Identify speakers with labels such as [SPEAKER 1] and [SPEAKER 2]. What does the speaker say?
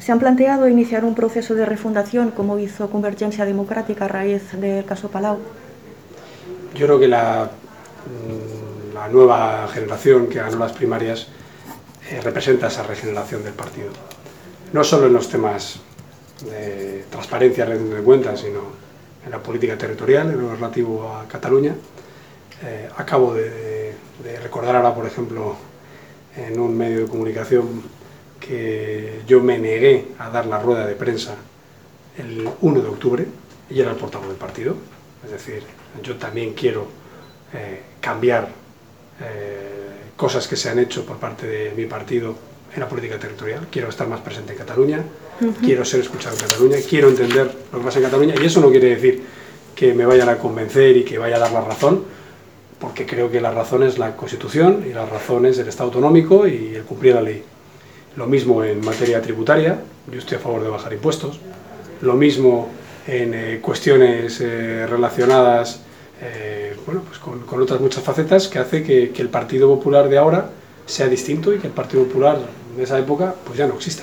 [SPEAKER 1] ¿Se han planteado iniciar un proceso de refundación como hizo Convergencia Democrática a raíz del caso Palau?
[SPEAKER 2] Yo creo que la, mm, nueva generación que ganó las primarias eh, representa esa regeneración del partido. No solo en los temas de transparencia, rendición de cuentas, sino en la política territorial, en lo relativo a Cataluña. Eh, acabo de, de recordar ahora, por ejemplo, en un medio de comunicación que yo me negué a dar la rueda de prensa el 1 de octubre y era el portavoz del partido. Es decir, yo también quiero eh, cambiar eh, cosas que se han hecho por parte de mi partido en la política territorial. Quiero estar más presente en Cataluña, quiero ser escuchado en Cataluña, quiero entender lo que pasa en Cataluña y eso no quiere decir que me vayan a convencer y que vaya a dar la razón, porque creo que la razón es la Constitución y la razón es el Estado autonómico y el cumplir la ley. Lo mismo en materia tributaria, yo estoy a favor de bajar impuestos. Lo mismo en eh, cuestiones eh, relacionadas eh, bueno, pues con, otras muchas facetas que hace que, el Partido Popular de ahora sea distinto y que el Partido Popular de esa época pues ya no exista.